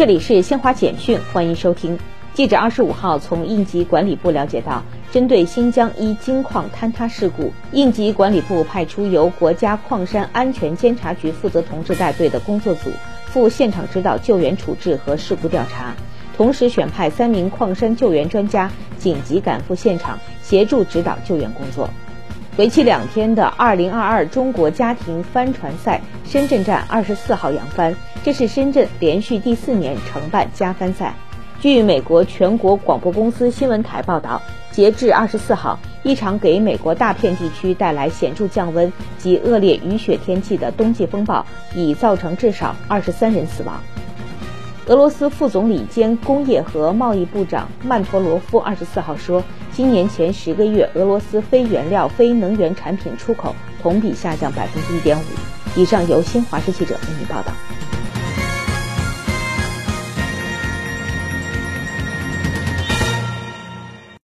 这里是新华简讯，欢迎收听。记者二十五号从应急管理部了解到，针对新疆一金矿坍塌事故，应急管理部派出由国家矿山安全监察局负责同志带队的工作组，赴现场指导救援处置和事故调查，同时选派三名矿山救援专家紧急赶赴现场，协助指导救援工作。为期两天的二零二二中国家庭帆船赛深圳站二十四号扬帆，这是深圳连续第四年承办加帆赛。据美国全国广播公司新闻台报道，截至二十四号，一场给美国大片地区带来显著降温及恶劣雨雪天气的冬季风暴已造成至少二十三人死亡。俄罗斯副总理兼工业和贸易部长曼托罗夫二十四号说，今年前十个月，俄罗斯非原料、非能源产品出口同比下降百分之一点五。以上由新华社记者为您报道。